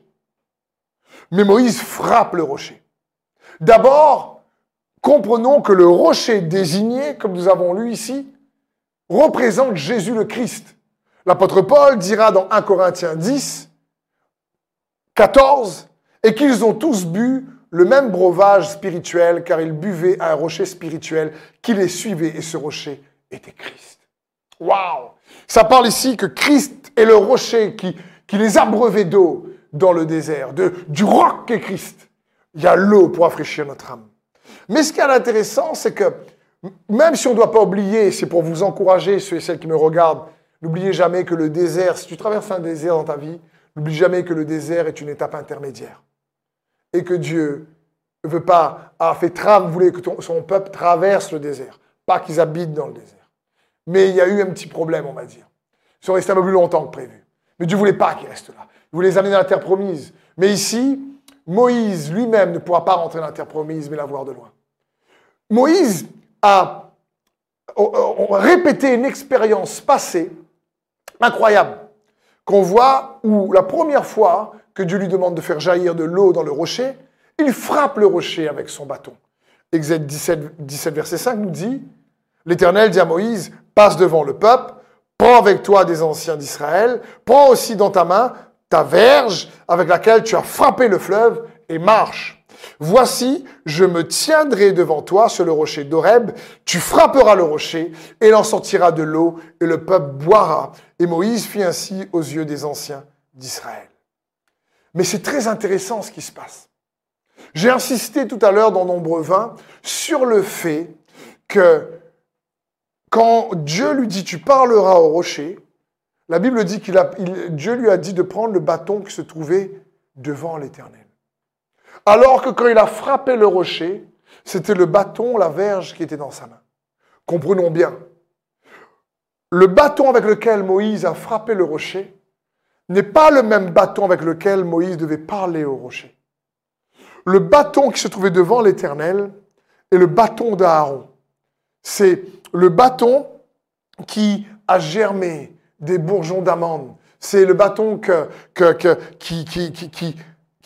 Mais Moïse frappe le rocher. D'abord, comprenons que le rocher désigné, comme nous avons lu ici, représente Jésus le Christ. L'apôtre Paul dira dans 1 Corinthiens 10, 14, et qu'ils ont tous bu le même breuvage spirituel, car ils buvaient à un rocher spirituel qui les suivait, et ce rocher était Christ. Waouh Ça parle ici que Christ est le rocher qui, qui les abreuvait d'eau dans le désert, de, du roc qu'est Christ. Il y a l'eau pour rafraîchir notre âme. Mais ce qui est intéressant, c'est que même si on ne doit pas oublier, c'est pour vous encourager, ceux et celles qui me regardent, N'oubliez jamais que le désert, si tu traverses un désert dans ta vie, n'oublie jamais que le désert est une étape intermédiaire. Et que Dieu veut pas, a fait voulait que son peuple traverse le désert, pas qu'ils habitent dans le désert. Mais il y a eu un petit problème, on va dire. Ils sont restés un peu plus longtemps que prévu. Mais Dieu voulait pas qu'ils restent là. Il voulait les amener dans la terre promise. Mais ici, Moïse lui-même ne pourra pas rentrer dans la terre promise, mais la voir de loin. Moïse a répété une expérience passée incroyable qu'on voit où la première fois que Dieu lui demande de faire jaillir de l'eau dans le rocher, il frappe le rocher avec son bâton. Exode 17, 17 verset 5 nous dit, l'Éternel dit à Moïse, passe devant le peuple, prends avec toi des anciens d'Israël, prends aussi dans ta main ta verge avec laquelle tu as frappé le fleuve et marche. Voici, je me tiendrai devant toi sur le rocher d'Oreb, tu frapperas le rocher, et il en sortira de l'eau, et le peuple boira. Et Moïse fit ainsi aux yeux des anciens d'Israël. Mais c'est très intéressant ce qui se passe. J'ai insisté tout à l'heure dans Nombre 20 sur le fait que quand Dieu lui dit tu parleras au rocher, la Bible dit qu'il Dieu lui a dit de prendre le bâton qui se trouvait devant l'Éternel. Alors que quand il a frappé le rocher, c'était le bâton, la verge qui était dans sa main. Comprenons bien. Le bâton avec lequel Moïse a frappé le rocher n'est pas le même bâton avec lequel Moïse devait parler au rocher. Le bâton qui se trouvait devant l'Éternel est le bâton d'Aaron. C'est le bâton qui a germé des bourgeons d'amande. C'est le bâton qui, qui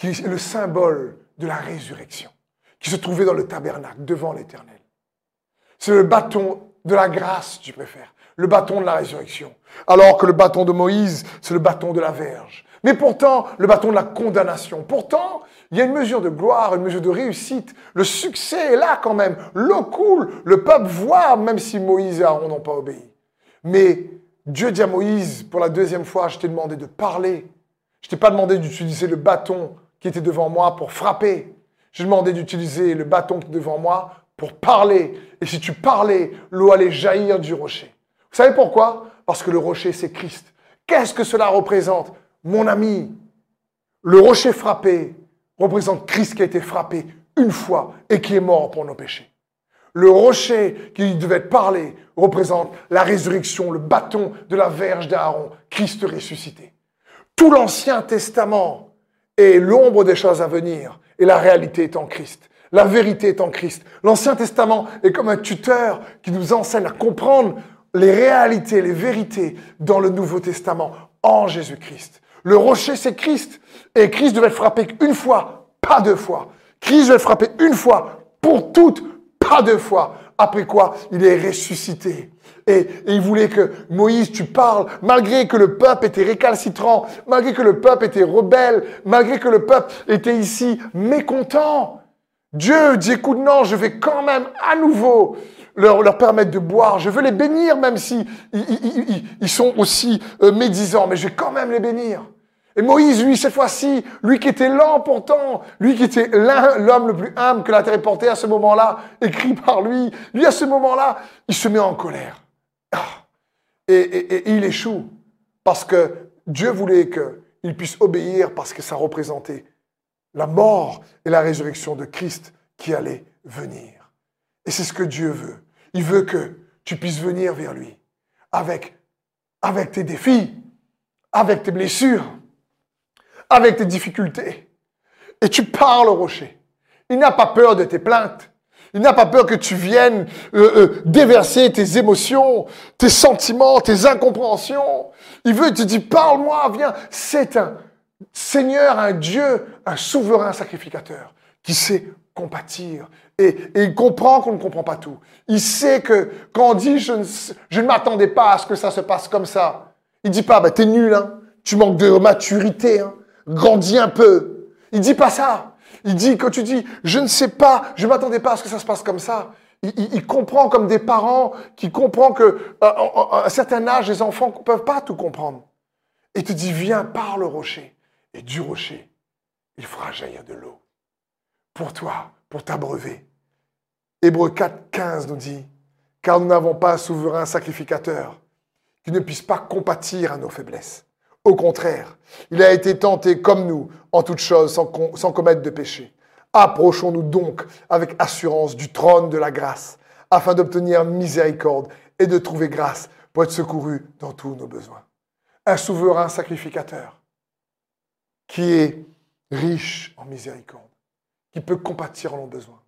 est le symbole de la résurrection, qui se trouvait dans le tabernacle devant l'Éternel. C'est le bâton de la grâce, tu préfères, le bâton de la résurrection. Alors que le bâton de Moïse, c'est le bâton de la verge. Mais pourtant, le bâton de la condamnation. Pourtant, il y a une mesure de gloire, une mesure de réussite. Le succès est là quand même. L'eau coule. Le peuple voit, même si Moïse et Aaron n'ont pas obéi. Mais Dieu dit à Moïse, pour la deuxième fois, je t'ai demandé de parler. Je t'ai pas demandé d'utiliser le bâton qui était devant moi pour frapper. Je demandais d'utiliser le bâton qui était devant moi pour parler. Et si tu parlais, l'eau allait jaillir du rocher. Vous savez pourquoi? Parce que le rocher, c'est Christ. Qu'est-ce que cela représente? Mon ami, le rocher frappé représente Christ qui a été frappé une fois et qui est mort pour nos péchés. Le rocher qui devait parler représente la résurrection, le bâton de la verge d'Aaron, Christ ressuscité. Tout l'Ancien Testament et l'ombre des choses à venir. Et la réalité est en Christ. La vérité est en Christ. L'Ancien Testament est comme un tuteur qui nous enseigne à comprendre les réalités, les vérités dans le Nouveau Testament en Jésus-Christ. Le rocher, c'est Christ. Et Christ devait être frappé une fois, pas deux fois. Christ devait être frappé une fois, pour toutes, pas deux fois. Après quoi, il est ressuscité. Et, il voulait que Moïse, tu parles, malgré que le peuple était récalcitrant, malgré que le peuple était rebelle, malgré que le peuple était ici mécontent. Dieu dit, écoute, non, je vais quand même à nouveau leur, leur permettre de boire. Je veux les bénir, même si ils, sont aussi euh, médisants, mais je vais quand même les bénir. Et Moïse, lui, cette fois-ci, lui qui était lent pourtant, lui qui était l'homme le plus humble que la terre ait porté à ce moment-là, écrit par lui, lui à ce moment-là, il se met en colère. Ah. Et, il échoue parce que Dieu voulait qu'il puisse obéir parce que ça représentait la mort et la résurrection de Christ qui allait venir. Et c'est ce que Dieu veut. Il veut que tu puisses venir vers lui avec, tes défis, avec tes blessures, avec tes difficultés. Et tu parles au rocher. Il n'a pas peur de tes plaintes. Il n'a pas peur que tu viennes euh, euh, déverser tes émotions, tes sentiments, tes incompréhensions. Il veut te dire, parle-moi, viens. C'est un Seigneur, un Dieu, un souverain sacrificateur qui sait compatir. Et, il comprend qu'on ne comprend pas tout. Il sait que quand on dit, je ne, m'attendais pas à ce que ça se passe comme ça, il dit pas, bah, t'es nul, hein. tu manques de maturité. Hein grandis un peu. Il dit pas ça. Il dit, quand tu dis, je ne sais pas, je ne m'attendais pas à ce que ça se passe comme ça, il, comprend comme des parents qui comprend que euh, à un certain âge, les enfants ne peuvent pas tout comprendre. Et te dit, viens, parle au rocher. Et du rocher, il fera jaillir de l'eau. Pour toi, pour t'abreuver. Hébreu 4, 15 nous dit, car nous n'avons pas un souverain sacrificateur qui ne puisse pas compatir à nos faiblesses au contraire, il a été tenté comme nous en toutes choses sans, commettre de péché. Approchons-nous donc avec assurance du trône de la grâce, afin d'obtenir miséricorde et de trouver grâce pour être secouru dans tous nos besoins. Un souverain sacrificateur qui est riche en miséricorde, qui peut compatir en nos besoins.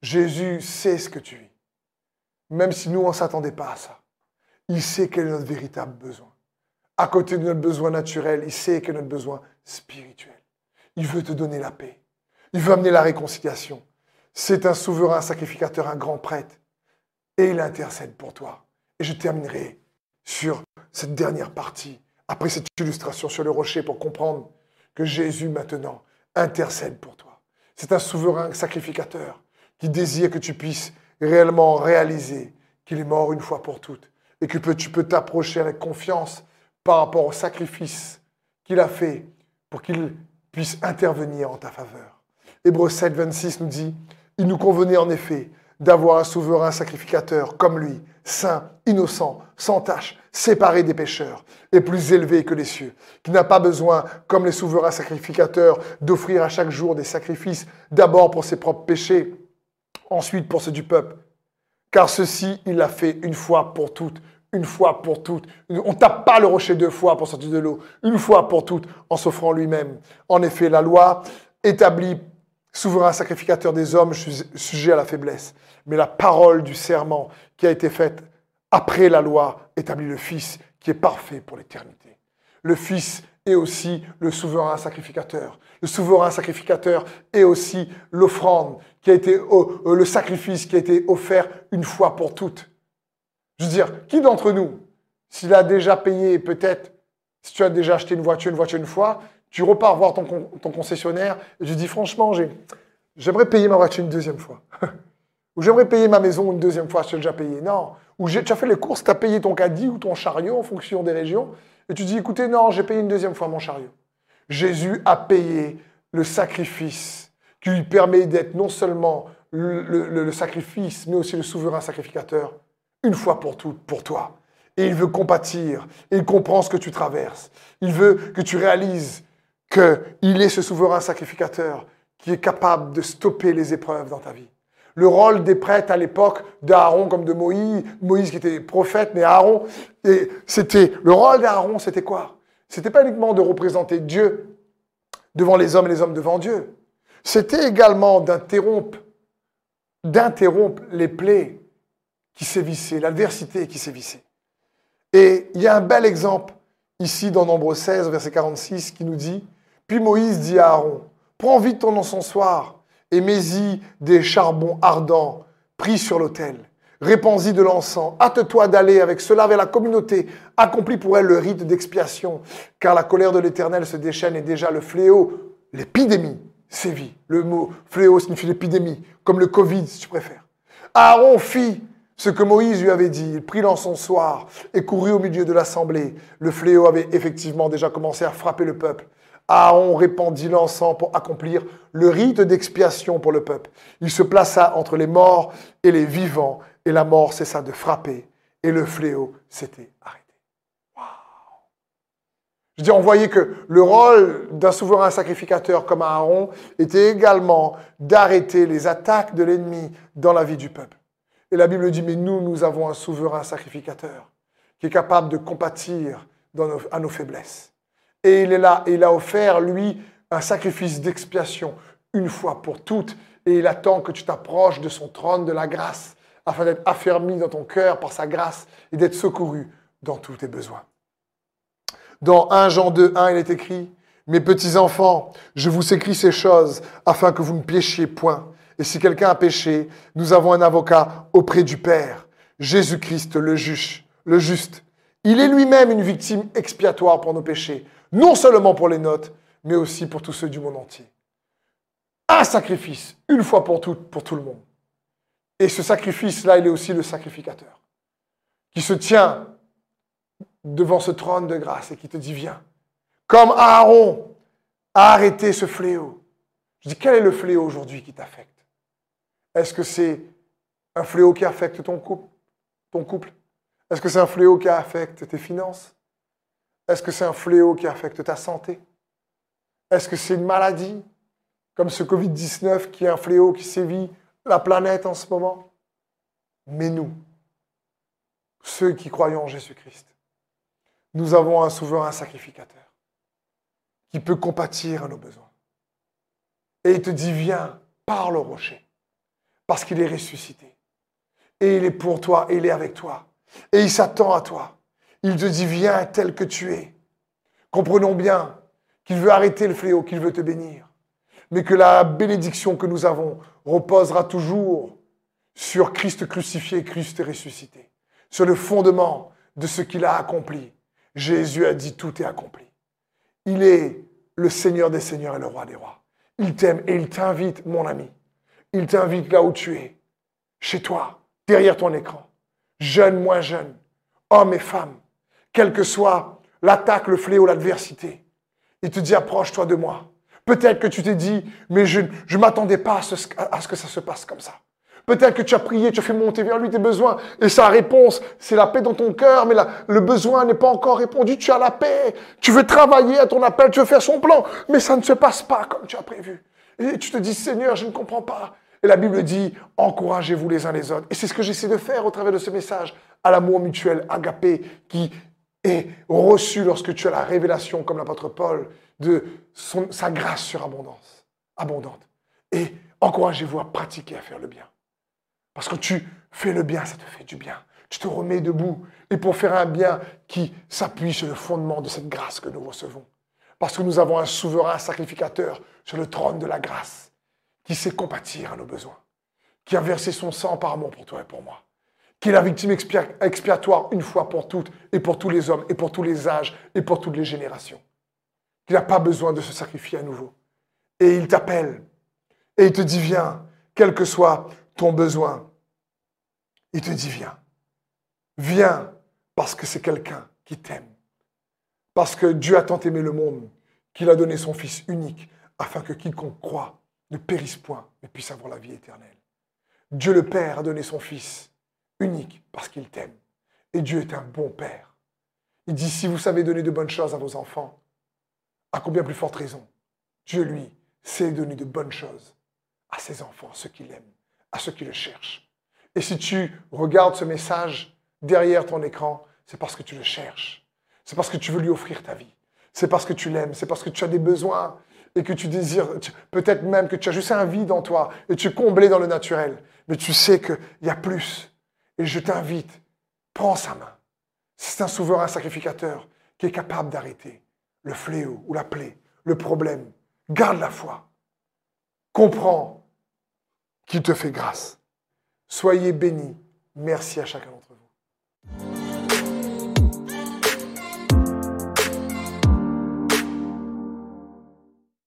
Jésus sait ce que tu vis, même si nous, on ne s'attendait pas à ça. Il sait quel est notre véritable besoin. À côté de notre besoin naturel, il sait quel est notre besoin spirituel. Il veut te donner la paix. Il veut amener la réconciliation. C'est un souverain sacrificateur, un grand prêtre. Et il intercède pour toi. Et je terminerai sur cette dernière partie, après cette illustration sur le rocher, pour comprendre que Jésus maintenant intercède pour toi. C'est un souverain sacrificateur qui désire que tu puisses réellement réaliser qu'il est mort une fois pour toutes et que tu peux t'approcher avec confiance par rapport au sacrifice qu'il a fait pour qu'il puisse intervenir en ta faveur. Hébreu 7, 26 nous dit, il nous convenait en effet d'avoir un souverain sacrificateur comme lui, saint, innocent, sans tache, séparé des pécheurs, et plus élevé que les cieux, qui n'a pas besoin, comme les souverains sacrificateurs, d'offrir à chaque jour des sacrifices, d'abord pour ses propres péchés, ensuite pour ceux du peuple. Car ceci, il l'a fait une fois pour toutes, une fois pour toutes. On tape pas le rocher deux fois pour sortir de l'eau, une fois pour toutes, en s'offrant lui-même. En effet, la loi établit souverain sacrificateur des hommes sujet à la faiblesse. Mais la parole du serment qui a été faite après la loi établit le Fils qui est parfait pour l'éternité. Le Fils est aussi le souverain sacrificateur. Le souverain sacrificateur est aussi l'offrande qui a été euh, le sacrifice qui a été offert une fois pour toutes. Je veux dire, qui d'entre nous, s'il a déjà payé peut-être, si tu as déjà acheté une voiture une voiture une fois, tu repars voir ton, concessionnaire et tu dis franchement, j'aimerais payer ma voiture une deuxième fois. [LAUGHS] ou j'aimerais payer ma maison une deuxième fois, je l'ai déjà payé. Non. Ou tu as fait les courses, tu as payé ton caddie ou ton chariot en fonction des régions. Et tu dis, écoutez, non, j'ai payé une deuxième fois mon chariot. Jésus a payé le sacrifice qui lui permet d'être non seulement le, sacrifice, mais aussi le souverain sacrificateur, une fois pour toutes, pour toi. Et il veut compatir, il comprend ce que tu traverses. Il veut que tu réalises qu'il est ce souverain sacrificateur qui est capable de stopper les épreuves dans ta vie. Le rôle des prêtres à l'époque d'Aaron comme de Moïse, Moïse qui était prophète, mais Aaron, c'était le rôle d'Aaron, c'était quoi? C'était pas uniquement de représenter Dieu devant les hommes et les hommes devant Dieu. C'était également d'interrompre, d'interrompre les plaies qui sévissaient, l'adversité qui sévissait. Et il y a un bel exemple ici dans Nombre 16, verset 46, qui nous dit puis Moïse dit à Aaron, prends vite ton encensoir et mets-y des charbons ardents pris sur l'autel. Répands-y de l'encens. Hâte-toi d'aller avec cela vers la communauté. Accomplis pour elle le rite d'expiation, car la colère de l'Éternel se déchaîne et déjà le fléau, l'épidémie, sévit. Le mot fléau signifie l'épidémie, comme le Covid si tu préfères. Aaron fit ce que Moïse lui avait dit. Il prit l'encensoir et courut au milieu de l'assemblée. Le fléau avait effectivement déjà commencé à frapper le peuple. Aaron répandit l'encens pour accomplir le rite d'expiation pour le peuple. Il se plaça entre les morts et les vivants, et la mort cessa de frapper, et le fléau s'était arrêté. Je dis, on voyait que le rôle d'un souverain sacrificateur comme Aaron était également d'arrêter les attaques de l'ennemi dans la vie du peuple. Et la Bible dit, mais nous, nous avons un souverain sacrificateur qui est capable de compatir à nos faiblesses. Et il est là, et il a offert, lui, un sacrifice d'expiation, une fois pour toutes. Et il attend que tu t'approches de son trône de la grâce, afin d'être affermi dans ton cœur par sa grâce et d'être secouru dans tous tes besoins. Dans 1 Jean 2, 1, il est écrit, Mes petits enfants, je vous écris ces choses afin que vous ne péchiez point. Et si quelqu'un a péché, nous avons un avocat auprès du Père, Jésus-Christ le juge, le juste. Il est lui-même une victime expiatoire pour nos péchés non seulement pour les notes, mais aussi pour tous ceux du monde entier. Un sacrifice, une fois pour toutes, pour tout le monde. Et ce sacrifice-là, il est aussi le sacrificateur, qui se tient devant ce trône de grâce et qui te dit, viens. Comme Aaron a arrêté ce fléau. Je dis, quel est le fléau aujourd'hui qui t'affecte? Est-ce que c'est un fléau qui affecte ton couple, ton couple? Est-ce que c'est un fléau qui affecte tes finances? Est-ce que c'est un fléau qui affecte ta santé? Est-ce que c'est une maladie comme ce Covid-19 qui est un fléau qui sévit la planète en ce moment? Mais nous, ceux qui croyons en Jésus-Christ, nous avons un souverain sacrificateur qui peut compatir à nos besoins. Et il te dit, viens, parle au rocher, parce qu'il est ressuscité. Et il est pour toi, et il est avec toi. Et il s'attend à toi. Il te dit, viens tel que tu es. Comprenons bien qu'il veut arrêter le fléau, qu'il veut te bénir. Mais que la bénédiction que nous avons reposera toujours sur Christ crucifié, Christ ressuscité. Sur le fondement de ce qu'il a accompli. Jésus a dit, tout est accompli. Il est le Seigneur des Seigneurs et le Roi des Rois. Il t'aime et il t'invite, mon ami. Il t'invite là où tu es, chez toi, derrière ton écran, jeune, moins jeune, homme et femme, quelle que soit l'attaque, le fléau, l'adversité. Il te dit, approche-toi de moi. Peut-être que tu t'es dit, mais je ne m'attendais pas à ce, que ça se passe comme ça. Peut-être que tu as prié, tu as fait monter vers lui tes besoins, et sa réponse, c'est la paix dans ton cœur, mais le besoin n'est pas encore répondu, tu as la paix, tu veux travailler à ton appel, tu veux faire son plan, mais ça ne se passe pas comme tu as prévu. Et tu te dis, Seigneur, je ne comprends pas. Et la Bible dit, encouragez-vous les uns les autres. Et c'est ce que j'essaie de faire au travers de ce message à l'amour mutuel agapé qui est reçu lorsque tu as la révélation, comme l'apôtre Paul, de sa grâce sur abondance, abondante. Et encouragez-vous à pratiquer, à faire le bien. Parce que tu fais le bien, ça te fait du bien. Tu te remets debout. Et pour faire un bien qui s'appuie sur le fondement de cette grâce que nous recevons. Parce que nous avons un souverain sacrificateur sur le trône de la grâce qui sait compatir à nos besoins, qui a versé son sang par amour pour toi et pour moi, qui est la victime expiatoire une fois pour toutes et pour tous les hommes et pour tous les âges et pour toutes les générations, qui n'a pas besoin de se sacrifier à nouveau. Et il t'appelle et il te dit viens, quel que soit ton besoin. Il te dit viens. Viens parce que c'est quelqu'un qui t'aime. Parce que Dieu a tant aimé le monde qu'il a donné son Fils unique afin que quiconque croit ne périsse point, mais puisse avoir la vie éternelle. Dieu le Père a donné son Fils unique parce qu'il t'aime. Et Dieu est un bon Père. Il dit, si vous savez donner de bonnes choses à vos enfants, à combien plus forte raison Dieu, lui, sait donner de bonnes choses à ses enfants, ceux qui l'aiment, à ceux qui le cherchent. Et si tu regardes ce message derrière ton écran, c'est parce que tu le cherches. C'est parce que tu veux lui offrir ta vie. C'est parce que tu l'aimes. C'est parce que tu as des besoins et que tu désires, peut-être même que tu as juste un vide en toi et tu es comblé dans le naturel, mais tu sais qu'il y a plus. Et je t'invite, prends sa main. C'est un souverain sacrificateur qui est capable d'arrêter le fléau ou la plaie, le problème. Garde la foi. Comprends qu'il te fait grâce. Soyez bénis. Merci à chacun.